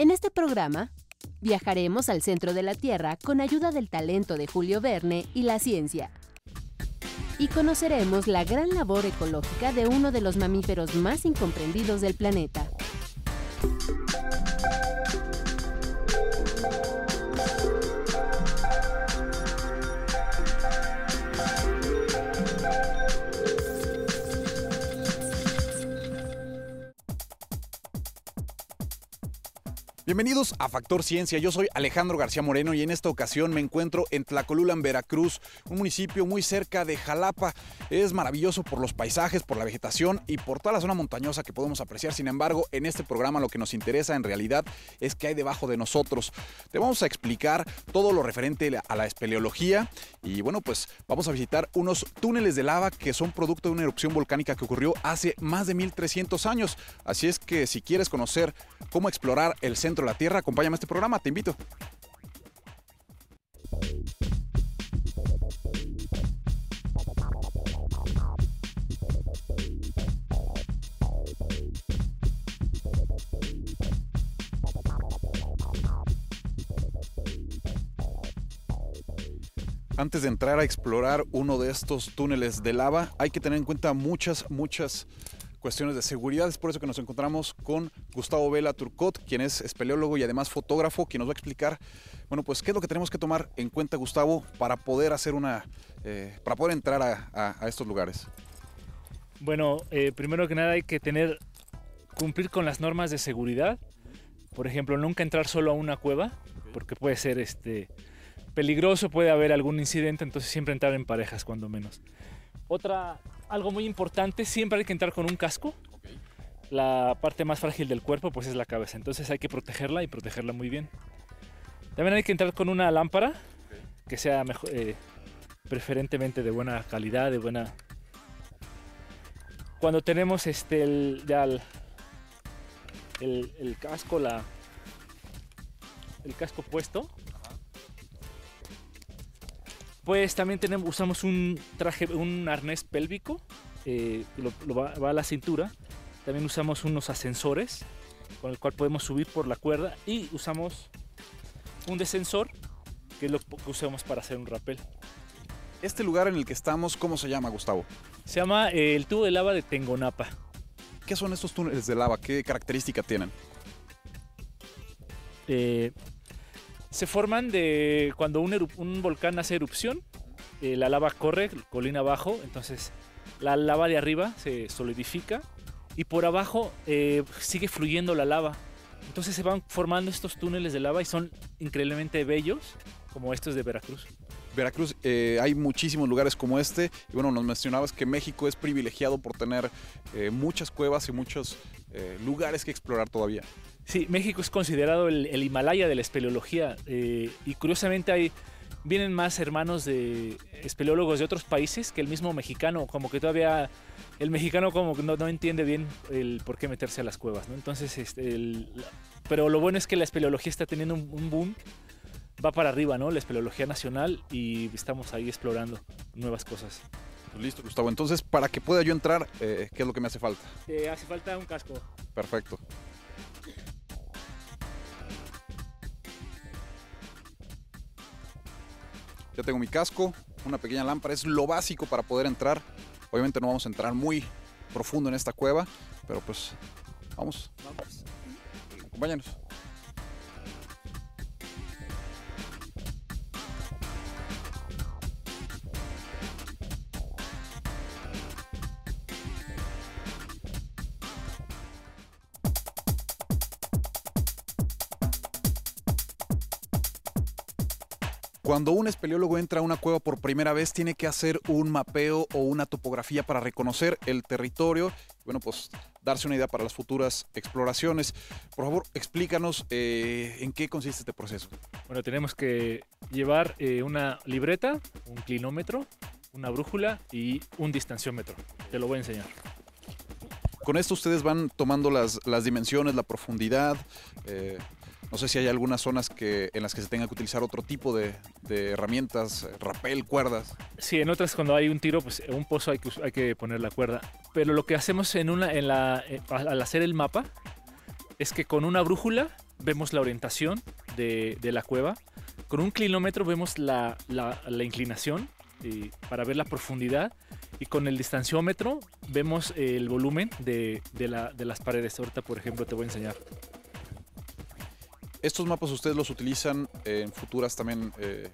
En este programa, viajaremos al centro de la Tierra con ayuda del talento de Julio Verne y la ciencia. Y conoceremos la gran labor ecológica de uno de los mamíferos más incomprendidos del planeta. Bienvenidos a Factor Ciencia, yo soy Alejandro García Moreno y en esta ocasión me encuentro en Tlacolulan, Veracruz, un municipio muy cerca de Jalapa. Es maravilloso por los paisajes, por la vegetación y por toda la zona montañosa que podemos apreciar. Sin embargo, en este programa lo que nos interesa en realidad es que hay debajo de nosotros. Te vamos a explicar todo lo referente a la espeleología y bueno, pues vamos a visitar unos túneles de lava que son producto de una erupción volcánica que ocurrió hace más de 1300 años. Así es que si quieres conocer cómo explorar el centro la Tierra, acompáñame a este programa, te invito. Antes de entrar a explorar uno de estos túneles de lava, hay que tener en cuenta muchas, muchas cuestiones de seguridad. Es por eso que nos encontramos con Gustavo Vela Turcot, quien es espeleólogo y además fotógrafo, quien nos va a explicar, bueno, pues qué es lo que tenemos que tomar en cuenta, Gustavo, para poder hacer una, eh, para poder entrar a, estos lugares. Bueno, eh, primero que nada hay que tener, cumplir con las normas de seguridad. Por ejemplo, nunca entrar solo a una cueva, porque puede ser este, peligroso, puede haber algún incidente, entonces siempre entrar en parejas, cuando menos. Otra, algo muy importante, siempre hay que entrar con un casco. La parte más frágil del cuerpo pues es la cabeza, entonces hay que protegerla y protegerla muy bien. También hay que entrar con una lámpara que sea mejor, eh, preferentemente de buena calidad, de buena... Cuando tenemos este, el, ya el, el, casco, la, el casco puesto, pues también tenemos, usamos un traje, un arnés pélvico, eh, lo, va, a la cintura. También usamos unos ascensores con el cual podemos subir por la cuerda y usamos un descensor que es lo que usamos para hacer un rappel. Este lugar en el que estamos, ¿cómo se llama, Gustavo? Se llama eh, el tubo de lava de Tengonapa. ¿Qué son estos túneles de lava? ¿Qué característica tienen? Eh, se forman de cuando un, volcán hace erupción, eh, la lava corre colina abajo, entonces la lava de arriba se solidifica y por abajo eh, sigue fluyendo la lava. Entonces se van formando estos túneles de lava y son increíblemente bellos, como estos de Veracruz. Veracruz, eh, hay muchísimos lugares como este. Y bueno, nos mencionabas que México es privilegiado por tener muchas cuevas y muchos lugares que explorar todavía. Sí, México es considerado el, Himalaya de la espeleología eh, y curiosamente hay, vienen más hermanos de espeleólogos de otros países que el mismo mexicano, como que todavía el mexicano como que no, entiende bien el por qué meterse a las cuevas, ¿no? Entonces, este, pero lo bueno es que la espeleología está teniendo un, boom, va para arriba, ¿no? La espeleología nacional y estamos ahí explorando nuevas cosas. Listo, Gustavo. Entonces, para que pueda yo entrar, eh, ¿qué es lo que me hace falta? Te hace falta un casco. Perfecto. Ya tengo mi casco, una pequeña lámpara, es lo básico para poder entrar. Obviamente no vamos a entrar muy profundo en esta cueva, pero pues vamos. Vamos. Acompáñanos. Cuando un espeleólogo entra a una cueva por primera vez, tiene que hacer un mapeo o una topografía para reconocer el territorio. Bueno, pues darse una idea para las futuras exploraciones. Por favor, explícanos eh, en qué consiste este proceso. Bueno, tenemos que llevar eh, una libreta, un clinómetro, una brújula y un distanciómetro. Te lo voy a enseñar. Con esto ustedes van tomando las, las dimensiones, la profundidad, eh, no sé si hay algunas zonas que, en las que se tenga que utilizar otro tipo de, herramientas, rapel, cuerdas. Sí, en otras cuando hay un tiro, pues en un pozo hay que, hay que poner la cuerda. Pero lo que hacemos la, eh, al hacer el mapa es que con una brújula vemos la orientación de, la cueva. Con un clinómetro vemos la, inclinación eh, para ver la profundidad. Y con el distanciómetro vemos el volumen de, las paredes. Ahorita, por ejemplo, te voy a enseñar. ¿Estos mapas ustedes los utilizan en futuras también eh,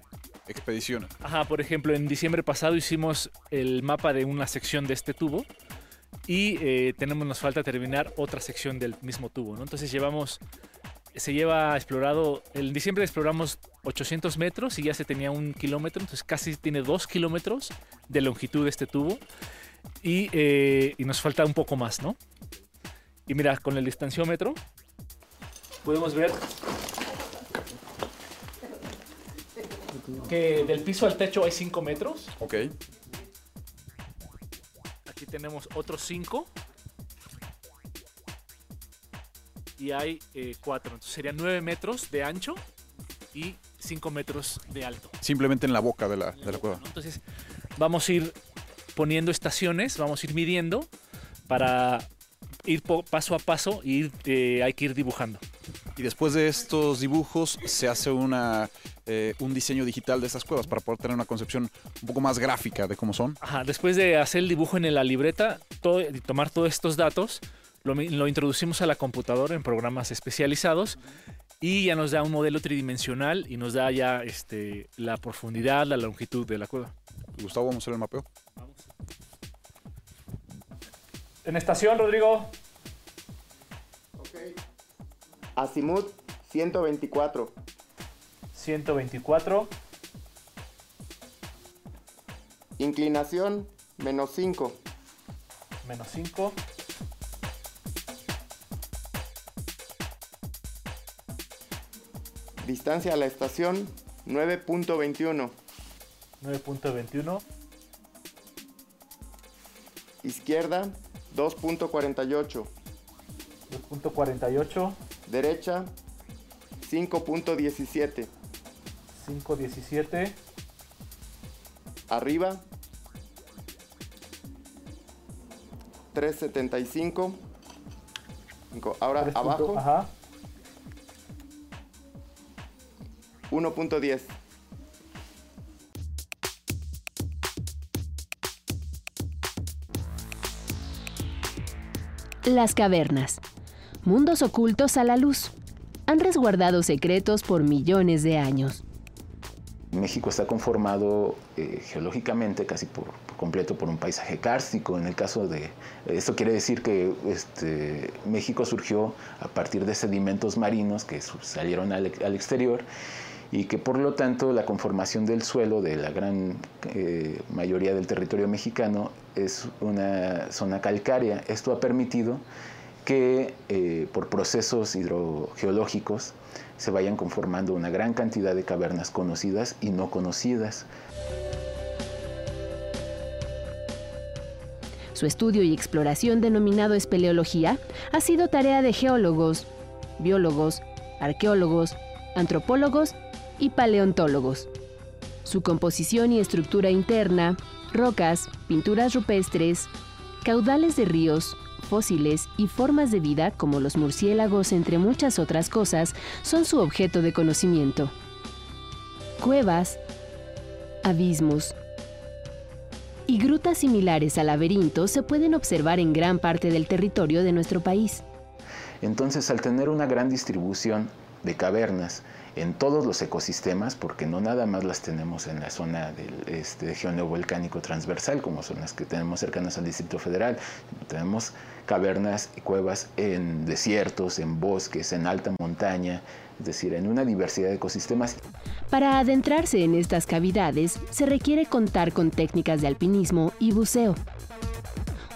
expediciones? Ajá, por ejemplo, en diciembre pasado hicimos el mapa de una sección de este tubo y eh, tenemos, nos falta terminar otra sección del mismo tubo, ¿no? Entonces llevamos, se lleva explorado, en diciembre exploramos 800 metros y ya se tenía un kilómetro, entonces casi tiene dos kilómetros de longitud de este tubo y, eh, y nos falta un poco más, ¿no? Y mira, con el distanciómetro podemos ver que del piso al techo hay 5 metros. Ok. Aquí tenemos otros 5. Y hay 4. Eh, Entonces serían 9 metros de ancho y 5 metros de alto. Simplemente en la boca de la, de la cueva. Entonces vamos a ir poniendo estaciones, vamos a ir midiendo para ir paso a paso y eh, hay que ir dibujando. Y después de estos dibujos se hace una, eh, un diseño digital de estas cuevas para poder tener una concepción un poco más gráfica de cómo son. Ajá, después de hacer el dibujo en la libreta y tomar todos estos datos, lo, lo, introducimos a la computadora en programas especializados y ya nos da un modelo tridimensional y nos da ya este, la profundidad, la longitud de la cueva. Gustavo, vamos a hacer el mapeo. Vamos. En estación, Rodrigo. Azimut 124. 124. Inclinación menos 5. Menos 5. Distancia a la estación 9.21. 9.21. Izquierda 2.48. 2.48. Derecha, 5.17. 5.17. Arriba, 3.75. Ahora abajo. Ajá. 1.10. Las cavernas mundos ocultos a la luz. Han resguardado secretos por millones de años. México está conformado eh, geológicamente casi por, completo por un paisaje kárstico. En el caso de esto quiere decir que este, México surgió a partir de sedimentos marinos que salieron al, exterior y que por lo tanto la conformación del suelo de la gran eh, mayoría del territorio mexicano es una zona calcárea. Esto ha permitido que eh, por procesos hidrogeológicos se vayan conformando una gran cantidad de cavernas conocidas y no conocidas. Su estudio y exploración denominado espeleología ha sido tarea de geólogos, biólogos, arqueólogos, antropólogos y paleontólogos. Su composición y estructura interna, rocas, pinturas rupestres, caudales de ríos, fósiles y formas de vida como los murciélagos, entre muchas otras cosas, son su objeto de conocimiento. Cuevas, abismos y grutas similares a laberintos se pueden observar en gran parte del territorio de nuestro país. Entonces, al tener una gran distribución de cavernas, en todos los ecosistemas, porque no nada más las tenemos en la zona del este, geoneovolcánico transversal, como son las que tenemos cercanas al Distrito Federal. Tenemos cavernas y cuevas en desiertos, en bosques, en alta montaña, es decir, en una diversidad de ecosistemas. Para adentrarse en estas cavidades se requiere contar con técnicas de alpinismo y buceo.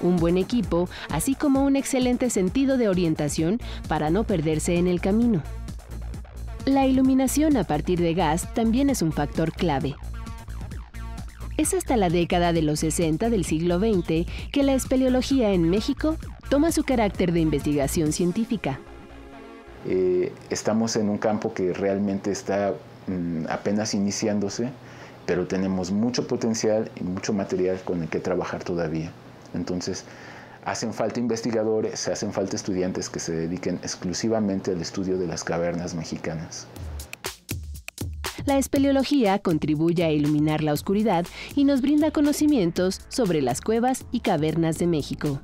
Un buen equipo, así como un excelente sentido de orientación para no perderse en el camino. La iluminación a partir de gas también es un factor clave. Es hasta la década de los 60 del siglo XX que la espeleología en México toma su carácter de investigación científica. Eh, estamos en un campo que realmente está mm, apenas iniciándose, pero tenemos mucho potencial y mucho material con el que trabajar todavía. Entonces, hacen falta investigadores, hacen falta estudiantes que se dediquen exclusivamente al estudio de las cavernas mexicanas. La espeleología contribuye a iluminar la oscuridad y nos brinda conocimientos sobre las cuevas y cavernas de México.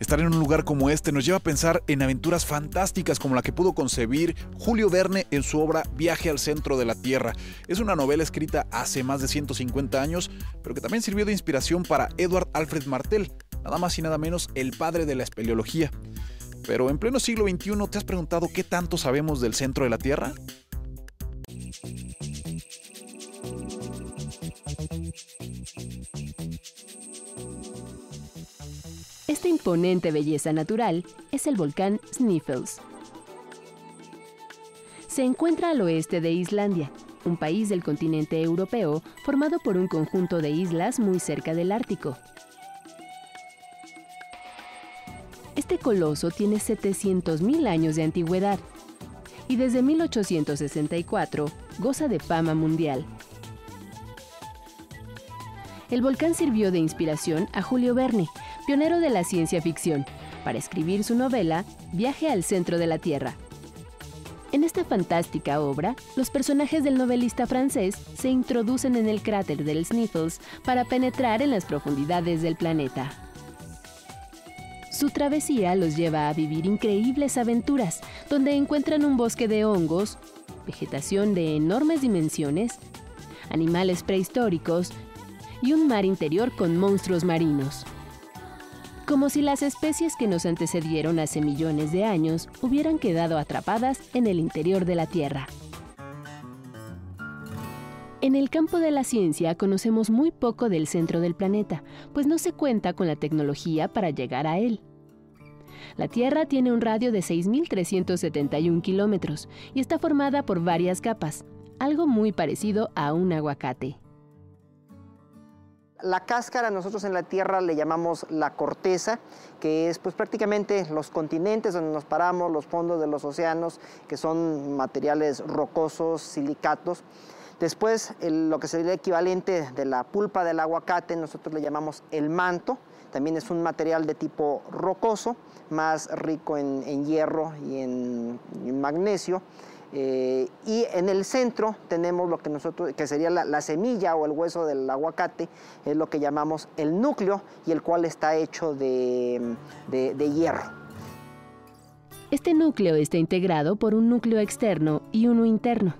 Estar en un lugar como este nos lleva a pensar en aventuras fantásticas como la que pudo concebir Julio Verne en su obra Viaje al centro de la Tierra. Es una novela escrita hace más de 150 años, pero que también sirvió de inspiración para Edward Alfred Martel, nada más y nada menos el padre de la espeleología. Pero en pleno siglo XXI, ¿te has preguntado qué tanto sabemos del centro de la Tierra? Imponente belleza natural es el volcán Sniffles. Se encuentra al oeste de Islandia, un país del continente europeo formado por un conjunto de islas muy cerca del Ártico. Este coloso tiene 700.000 años de antigüedad y desde 1864 goza de fama mundial. El volcán sirvió de inspiración a Julio Verne, pionero de la ciencia ficción, para escribir su novela Viaje al centro de la Tierra. En esta fantástica obra, los personajes del novelista francés se introducen en el cráter del Sniffles para penetrar en las profundidades del planeta. Su travesía los lleva a vivir increíbles aventuras, donde encuentran un bosque de hongos, vegetación de enormes dimensiones, animales prehistóricos y un mar interior con monstruos marinos como si las especies que nos antecedieron hace millones de años hubieran quedado atrapadas en el interior de la Tierra. En el campo de la ciencia conocemos muy poco del centro del planeta, pues no se cuenta con la tecnología para llegar a él. La Tierra tiene un radio de 6.371 kilómetros y está formada por varias capas, algo muy parecido a un aguacate. La cáscara nosotros en la Tierra le llamamos la corteza, que es pues prácticamente los continentes donde nos paramos, los fondos de los océanos, que son materiales rocosos, silicatos. Después, lo que sería el equivalente de la pulpa del aguacate, nosotros le llamamos el manto. También es un material de tipo rocoso, más rico en, hierro y en magnesio. Eh, y en el centro tenemos lo que nosotros, que sería la, semilla o el hueso del aguacate, es lo que llamamos el núcleo y el cual está hecho de, de hierro. Este núcleo está integrado por un núcleo externo y uno interno.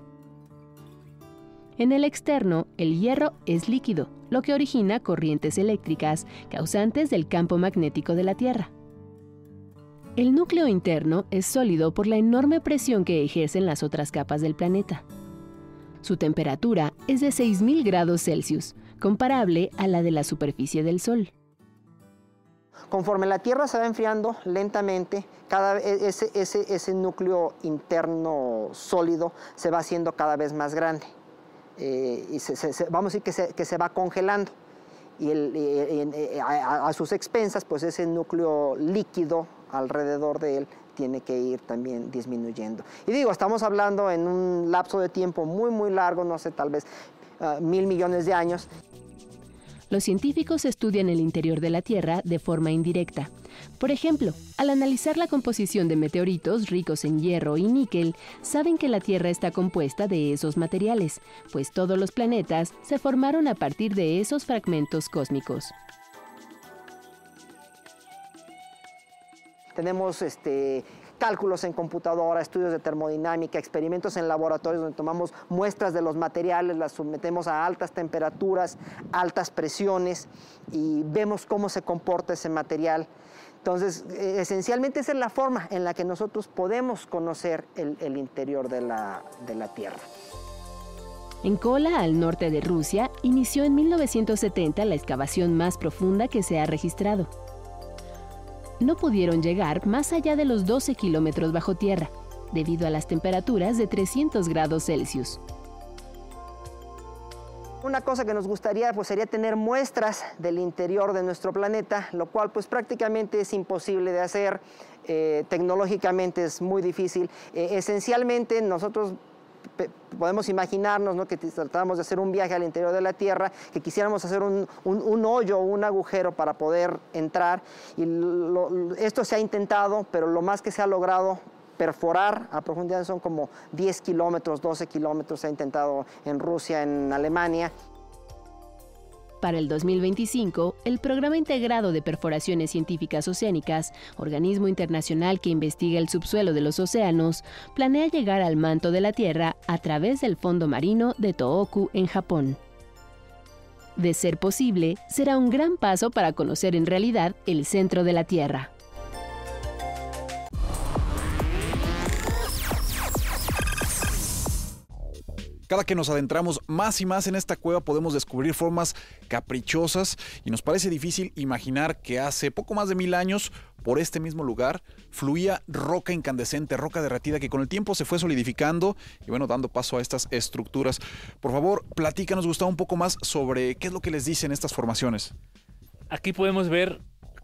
En el externo, el hierro es líquido, lo que origina corrientes eléctricas causantes del campo magnético de la Tierra. El núcleo interno es sólido por la enorme presión que ejercen las otras capas del planeta. Su temperatura es de 6.000 grados Celsius, comparable a la de la superficie del Sol. Conforme la Tierra se va enfriando lentamente, cada, e, ese, ese, núcleo interno sólido se va haciendo cada vez más grande. Eh, y vamos a decir que se, que se va congelando. Y, eh, a, a, sus expensas, pues ese núcleo líquido alrededor de él tiene que ir también disminuyendo. Y digo, estamos hablando en un lapso de tiempo muy, muy largo, no sé, tal vez ah, mil millones de años. Los científicos estudian el interior de la Tierra de forma indirecta. Por ejemplo, al analizar la composición de meteoritos ricos en hierro y níquel, saben que la Tierra está compuesta de esos materiales, pues todos los planetas se formaron a partir de esos fragmentos cósmicos. Tenemos este, cálculos en computadora, estudios de termodinámica, experimentos en laboratorios donde tomamos muestras de los materiales, las sometemos a altas temperaturas, altas presiones y vemos cómo se comporta ese material. Entonces, eh, esencialmente esa es la forma en la que nosotros podemos conocer el, interior de la, de la Tierra. En Kola, al norte de Rusia, inició en 1970 la excavación más profunda que se ha registrado no pudieron llegar más allá de los 12 kilómetros bajo tierra, debido a las temperaturas de 300 grados Celsius. Una cosa que nos gustaría pues, sería tener muestras del interior de nuestro planeta, lo cual pues prácticamente es imposible de hacer, eh, tecnológicamente es muy difícil. Eh, esencialmente nosotros podemos imaginarnos ¿no? que tratamos de hacer un viaje al interior de la Tierra, que quisiéramos hacer un, un, hoyo, un agujero para poder entrar. Y esto se ha intentado, pero lo más que se ha logrado perforar a profundidad son como 10 kilómetros, 12 kilómetros, se ha intentado en Rusia, en Alemania. Para el 2025, el Programa Integrado de Perforaciones Científicas Oceánicas, organismo internacional que investiga el subsuelo de los océanos, planea llegar al manto de la Tierra a través del fondo marino de Tohoku en Japón. De ser posible, será un gran paso para conocer en realidad el centro de la Tierra. Cada que nos adentramos más y más en esta cueva podemos descubrir formas caprichosas y nos parece difícil imaginar que hace poco más de mil años por este mismo lugar fluía roca incandescente, roca derretida que con el tiempo se fue solidificando y bueno, dando paso a estas estructuras. Por favor, platícanos, Gustavo, un poco más sobre qué es lo que les dicen estas formaciones. Aquí podemos ver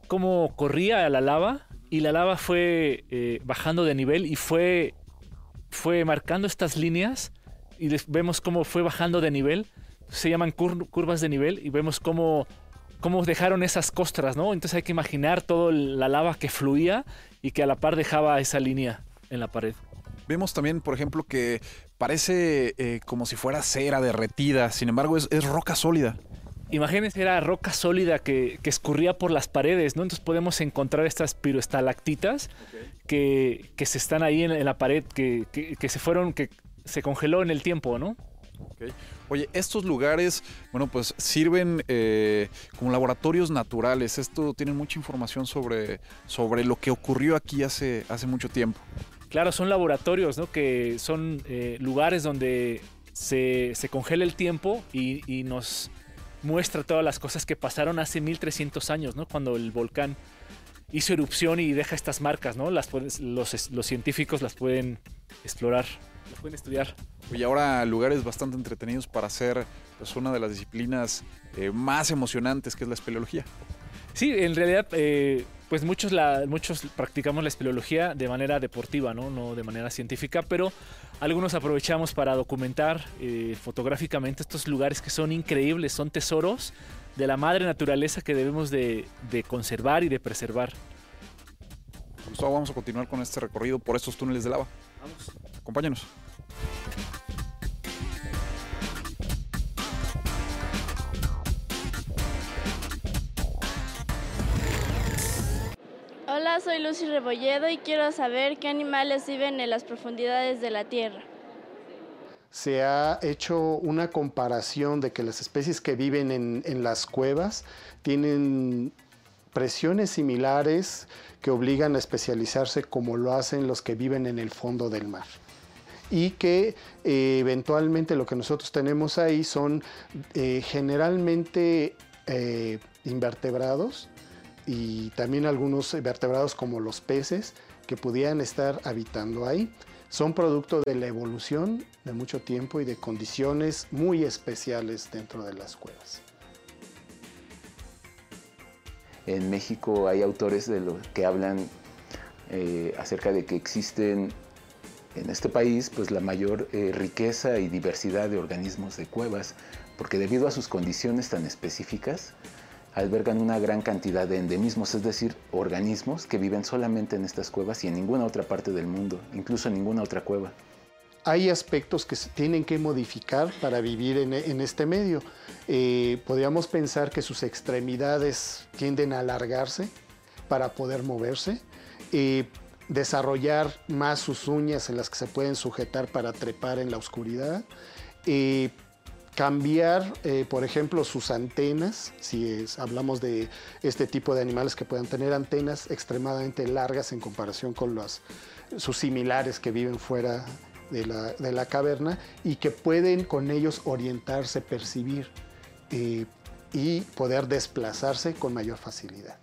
cómo corría la lava y la lava fue eh, bajando de nivel y fue, fue marcando estas líneas y vemos cómo fue bajando de nivel. Se llaman curvas de nivel y vemos cómo, cómo dejaron esas costras, ¿no? Entonces hay que imaginar toda la lava que fluía y que a la par dejaba esa línea en la pared. Vemos también, por ejemplo, que parece eh, como si fuera cera derretida, sin embargo es, roca sólida. Imagínense, era roca sólida que, escurría por las paredes, ¿no? Entonces podemos encontrar estas piroestalactitas que, que, se están ahí en, la pared, que, que, se fueron, que se congeló en el tiempo, ¿no? Oye, estos lugares, bueno, pues sirven eh, como laboratorios naturales. Esto tiene mucha información sobre, sobre lo que ocurrió aquí hace, hace mucho tiempo. Claro, son laboratorios, ¿no? Que son eh, lugares donde se, congela el tiempo y, nos muestra todas las cosas que pasaron hace 1300 años, ¿no? Cuando el volcán hizo erupción y deja estas marcas, ¿no? Las los, los científicos las pueden explorar pueden estudiar. Y ahora lugares bastante entretenidos para hacer pues, una de las disciplinas eh, más emocionantes que es la espeleología. Sí, en realidad, eh, pues muchos, la, muchos practicamos la espeleología de manera deportiva, ¿no? no de manera científica, pero algunos aprovechamos para documentar eh, fotográficamente estos lugares que son increíbles, son tesoros de la madre naturaleza que debemos de, de conservar y de preservar. Gustavo, vamos a continuar con este recorrido por estos túneles de lava. Vamos. Acompáñanos. Hola, soy Lucy Rebolledo y quiero saber qué animales viven en las profundidades de la Tierra. Se ha hecho una comparación de que las especies que viven en, en las cuevas tienen presiones similares que obligan a especializarse como lo hacen los que viven en el fondo del mar y que eh, eventualmente lo que nosotros tenemos ahí son eh, generalmente eh, invertebrados y también algunos vertebrados como los peces que pudieran estar habitando ahí. Son producto de la evolución de mucho tiempo y de condiciones muy especiales dentro de las cuevas. En México hay autores de lo que hablan acerca de que existen en este país pues la mayor eh, riqueza y diversidad de organismos de cuevas, porque debido a sus condiciones tan específicas, albergan una gran cantidad de endemismos, es decir, organismos que viven solamente en estas cuevas y en ninguna otra parte del mundo, incluso en ninguna otra cueva. Hay aspectos que se tienen que modificar para vivir en, este medio. Eh, podríamos pensar que sus extremidades tienden a alargarse para poder moverse. Eh, desarrollar más sus uñas en las que se pueden sujetar para trepar en la oscuridad. cambiar, eh, por ejemplo, sus antenas, si hablamos de este tipo de animales que puedan tener antenas extremadamente largas en comparación con sus similares que viven fuera de la, caverna y que pueden con ellos orientarse, percibir eh, y poder desplazarse con mayor facilidad.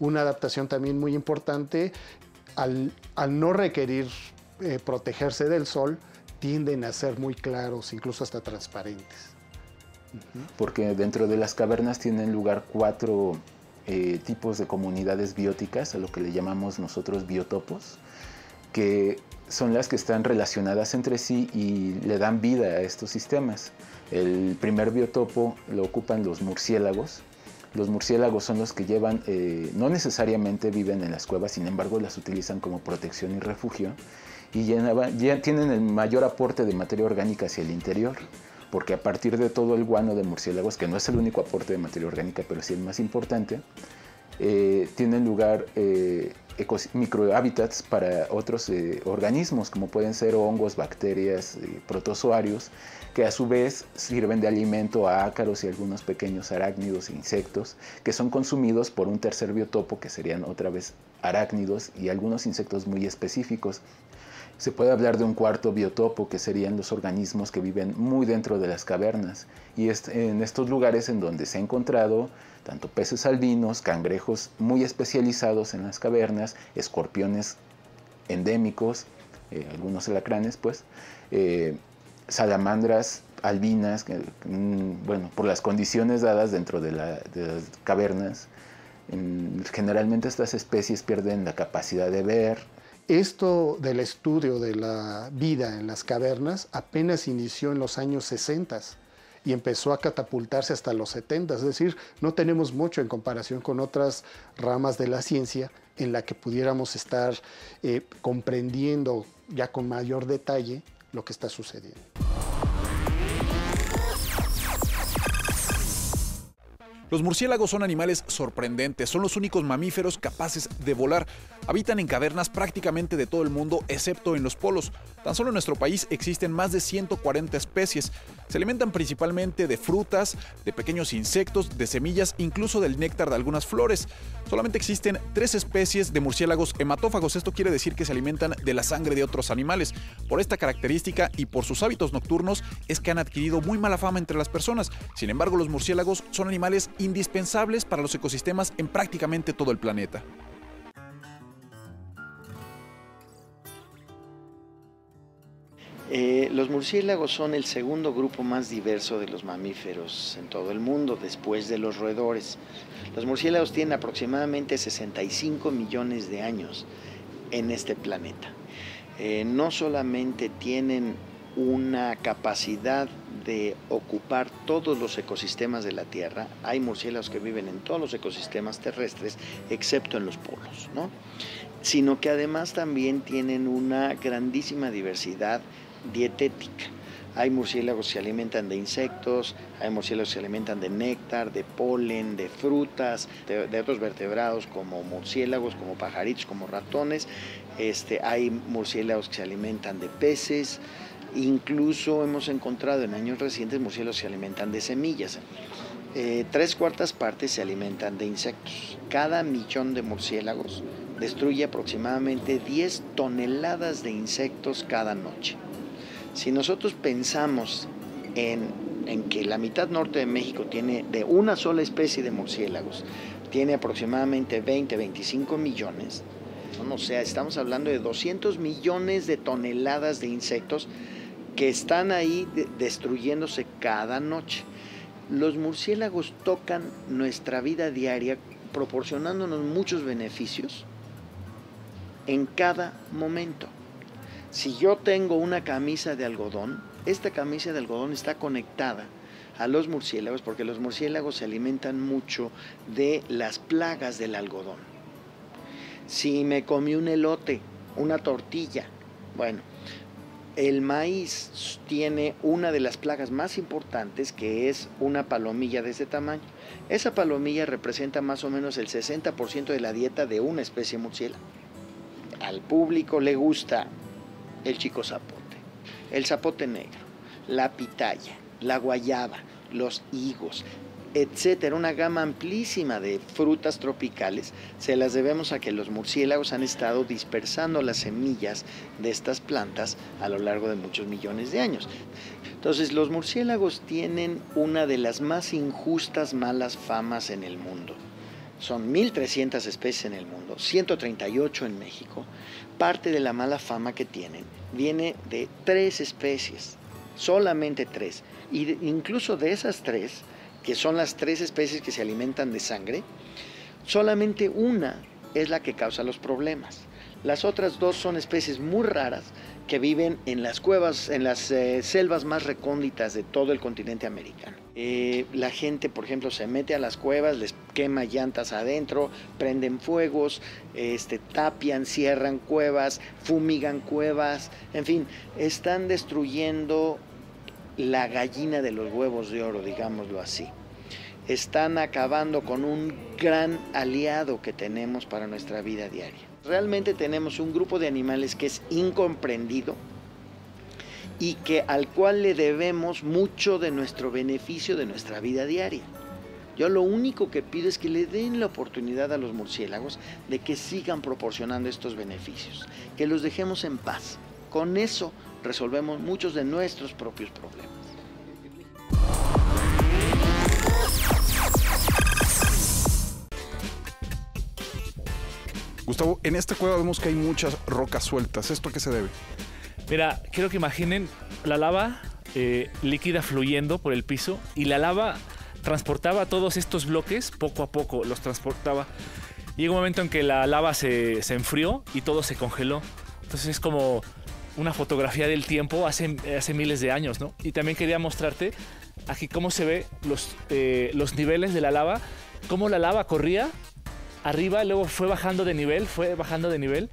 Una adaptación también muy importante al, no requerir eh, protegerse del sol, tienden a ser muy claros, incluso hasta transparentes. porque dentro de las cavernas tienen lugar cuatro eh, tipos de comunidades bióticas, a lo que le llamamos nosotros biotopos, que son las que están relacionadas entre sí y le dan vida a estos sistemas. El primer biotopo lo ocupan los murciélagos. Los murciélagos son los que llevan, eh, no necesariamente viven en las cuevas, sin embargo las utilizan como protección y refugio y ya tienen el mayor aporte de materia orgánica hacia el interior, porque a partir de todo el guano de murciélagos, que no es el único aporte de materia orgánica, pero sí el más importante, eh, tienen lugar eh, microhábitats para otros eh, organismos, como pueden ser hongos, bacterias, eh, protozoarios, que a su vez sirven de alimento a ácaros y algunos pequeños arácnidos e insectos, que son consumidos por un tercer biotopo, que serían otra vez arácnidos y algunos insectos muy específicos. Se puede hablar de un cuarto biotopo, que serían los organismos que viven muy dentro de las cavernas, y es en estos lugares en donde se ha encontrado tanto peces albinos, cangrejos muy especializados en las cavernas, escorpiones endémicos, eh, algunos alacranes, pues, eh, salamandras albinas, mm, bueno, por las condiciones dadas dentro de, las cavernas, generalmente estas especies pierden la capacidad de ver. Esto del estudio de la vida en las cavernas apenas inició en los años 60 y empezó a catapultarse hasta los 70, es decir, no tenemos mucho en comparación con otras ramas de la ciencia en la que pudiéramos estar eh, comprendiendo ya con mayor detalle lo que está sucediendo. Los murciélagos son animales sorprendentes, son los únicos mamíferos capaces de volar. Habitan en cavernas prácticamente de todo el mundo, excepto en los polos. Tan solo en nuestro país existen más de 140 especies. Se alimentan principalmente de frutas, de pequeños insectos, de semillas, incluso del néctar de algunas flores. Solamente existen tres especies de murciélagos hematófagos. Esto quiere decir que se alimentan de la sangre de otros animales. Por esta característica y por sus hábitos nocturnos es que han adquirido muy mala fama entre las personas. Sin embargo, los murciélagos son animales indispensables para los ecosistemas en prácticamente todo el planeta. Eh, los murciélagos son el segundo grupo más diverso de los mamíferos en todo el mundo, después de los roedores. Los murciélagos tienen aproximadamente 65 millones de años en este planeta. Eh, no solamente tienen una capacidad de ocupar todos los ecosistemas de la Tierra, hay murciélagos que viven en todos los ecosistemas terrestres, excepto en los polos, ¿no? sino que además también tienen una grandísima diversidad dietética. Hay murciélagos que se alimentan de insectos, hay murciélagos que se alimentan de néctar, de polen, de frutas, de, otros vertebrados como murciélagos, como pajaritos, como ratones. Este, hay murciélagos que se alimentan de peces. Incluso hemos encontrado en años recientes murciélagos que se alimentan de semillas. Eh, tres cuartas partes se alimentan de insectos. Cada millón de murciélagos destruye aproximadamente 10 toneladas de insectos cada noche. Si nosotros pensamos en, que la mitad norte de México tiene de una sola especie de murciélagos, tiene aproximadamente 20, 25 millones, o sea, estamos hablando de 200 millones de toneladas de insectos que están ahí destruyéndose cada noche. Los murciélagos tocan nuestra vida diaria proporcionándonos muchos beneficios en cada momento. Si yo tengo una camisa de algodón, esta camisa de algodón está conectada a los murciélagos porque los murciélagos se alimentan mucho de las plagas del algodón. Si me comí un elote, una tortilla, bueno, el maíz tiene una de las plagas más importantes que es una palomilla de ese tamaño. Esa palomilla representa más o menos el 60% de la dieta de una especie murciélago. Al público le gusta el chico zapote, el zapote negro, la pitaya, la guayaba, los higos, etcétera, una gama amplísima de frutas tropicales, se las debemos a que los murciélagos han estado dispersando las semillas de estas plantas a lo largo de muchos millones de años. Entonces, los murciélagos tienen una de las más injustas malas famas en el mundo. Son 1.300 especies en el mundo, 138 en México, parte de la mala fama que tienen viene de tres especies, solamente tres, Y incluso de esas tres, que son las tres especies que se alimentan de sangre, solamente una es la que causa los problemas. Las otras dos son especies muy raras que viven en las cuevas, en las eh, selvas más recónditas de todo el continente americano. Eh, la gente, por ejemplo, se mete a las cuevas, les quema llantas adentro, prenden fuegos, este, tapian, cierran cuevas, fumigan cuevas, en fin, están destruyendo la gallina de los huevos de oro, digámoslo así. Están acabando con un gran aliado que tenemos para nuestra vida diaria. Realmente tenemos un grupo de animales que es incomprendido y que al cual le debemos mucho de nuestro beneficio de nuestra vida diaria. Yo lo único que pido es que le den la oportunidad a los murciélagos de que sigan proporcionando estos beneficios, que los dejemos en paz. Con eso resolvemos muchos de nuestros propios problemas. Gustavo, en esta cueva vemos que hay muchas rocas sueltas. ¿Esto a qué se debe? Mira, quiero que imaginen la lava eh, líquida fluyendo por el piso y la lava transportaba todos estos bloques poco a poco, los transportaba. Llega un momento en que la lava se, se enfrió y todo se congeló. Entonces es como una fotografía del tiempo hace, hace miles de años, ¿no? Y también quería mostrarte aquí cómo se ve los, eh, los niveles de la lava, cómo la lava corría arriba, luego fue bajando de nivel, fue bajando de nivel.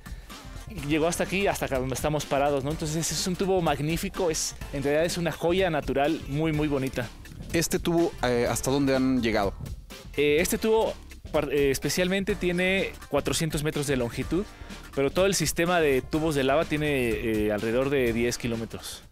Llegó hasta aquí, hasta acá donde estamos parados, ¿no? Entonces es un tubo magnífico, es, en realidad es una joya natural muy, muy bonita. ¿Este tubo eh, hasta dónde han llegado? Eh, este tubo eh, especialmente tiene 400 metros de longitud, pero todo el sistema de tubos de lava tiene alrededor de 10 kilómetros.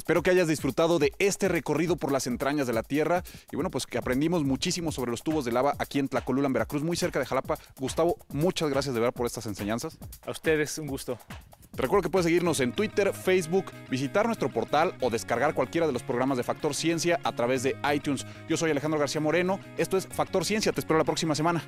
Espero que hayas disfrutado de este recorrido por las entrañas de la Tierra y bueno, pues que aprendimos muchísimo sobre los tubos de lava aquí en Tlacolulan, Veracruz, muy cerca de Jalapa. Gustavo, muchas gracias de verdad por estas enseñanzas. A ustedes, un gusto. Te recuerdo que puedes seguirnos en Twitter, Facebook, visitar nuestro portal o descargar cualquiera de los programas de Factor Ciencia a través de iTunes. Yo soy Alejandro García Moreno, esto es Factor Ciencia, te espero la próxima semana.